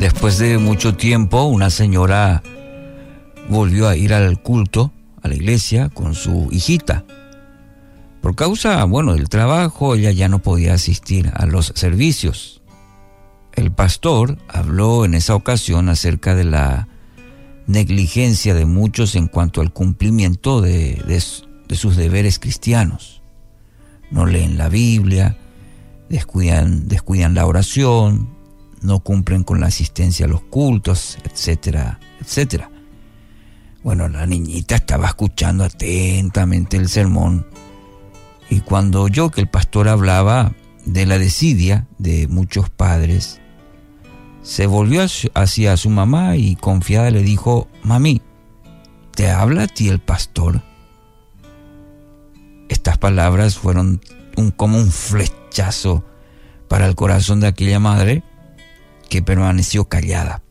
Después de mucho tiempo, una señora volvió a ir al culto, a la iglesia, con su hijita. Por causa, bueno, del trabajo, ella ya no podía asistir a los servicios. El pastor habló en esa ocasión acerca de la negligencia de muchos en cuanto al cumplimiento de, de sus deberes cristianos. No leen la Biblia, descuidan, descuidan la oración, no cumplen con la asistencia a los cultos, etcétera, etcétera. Bueno, la niñita estaba escuchando atentamente el sermón y cuando oyó que el pastor hablaba de la desidia de muchos padres, se volvió hacia su mamá y confiada le dijo, mami, ¿te habla a ti el pastor? Estas palabras fueron un, como un flechazo para el corazón de aquella madre que permaneció callada.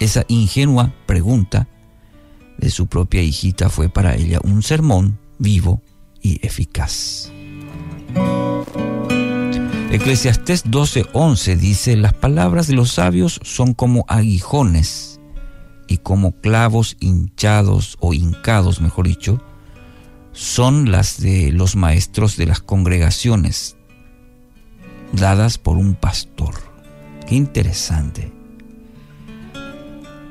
Esa ingenua pregunta de su propia hijita fue para ella un sermón vivo y eficaz. Eclesiastés 12:11 dice, las palabras de los sabios son como aguijones y como clavos hinchados o hincados, mejor dicho, son las de los maestros de las congregaciones, dadas por un pastor. Qué interesante.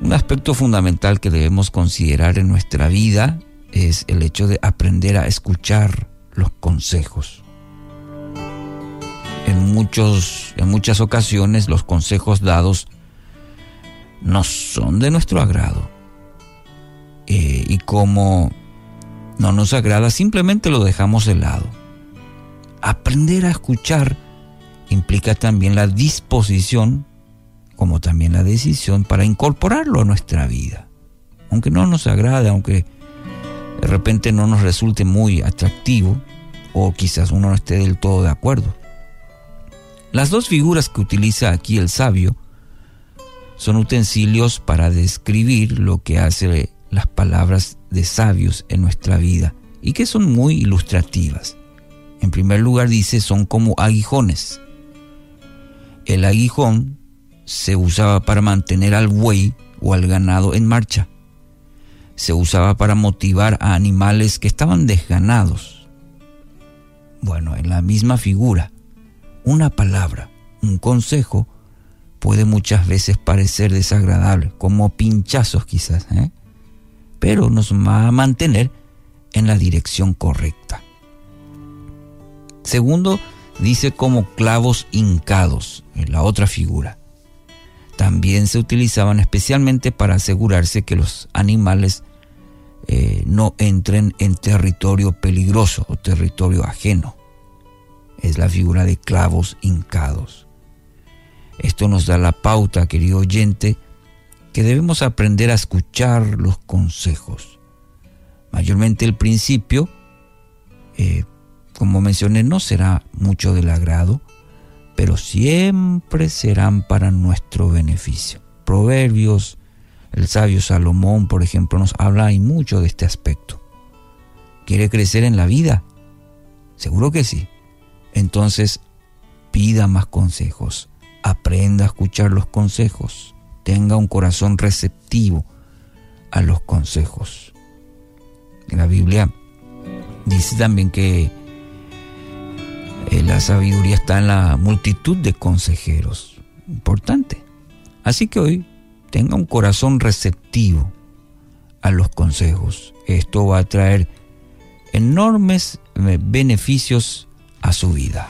Un aspecto fundamental que debemos considerar en nuestra vida es el hecho de aprender a escuchar los consejos. En, muchos, en muchas ocasiones los consejos dados no son de nuestro agrado. Eh, y como no nos agrada, simplemente lo dejamos de lado. Aprender a escuchar implica también la disposición, como también la decisión para incorporarlo a nuestra vida. Aunque no nos agrade, aunque de repente no nos resulte muy atractivo, o quizás uno no esté del todo de acuerdo. Las dos figuras que utiliza aquí el sabio son utensilios para describir lo que hace las palabras de sabios en nuestra vida y que son muy ilustrativas. En primer lugar dice son como aguijones. El aguijón se usaba para mantener al buey o al ganado en marcha. Se usaba para motivar a animales que estaban desganados. Bueno, en la misma figura, una palabra, un consejo, puede muchas veces parecer desagradable, como pinchazos quizás. ¿eh? pero nos va a mantener en la dirección correcta. Segundo, dice como clavos hincados, en la otra figura. También se utilizaban especialmente para asegurarse que los animales eh, no entren en territorio peligroso o territorio ajeno. Es la figura de clavos hincados. Esto nos da la pauta, querido oyente, que debemos aprender a escuchar los consejos. Mayormente el principio, eh, como mencioné, no será mucho del agrado, pero siempre serán para nuestro beneficio. Proverbios, el sabio Salomón, por ejemplo, nos habla y mucho de este aspecto. ¿Quiere crecer en la vida? Seguro que sí. Entonces, pida más consejos. Aprenda a escuchar los consejos tenga un corazón receptivo a los consejos. la Biblia dice también que eh, la sabiduría está en la multitud de consejeros. Importante. Así que hoy tenga un corazón receptivo a los consejos. Esto va a traer enormes eh, beneficios a su vida.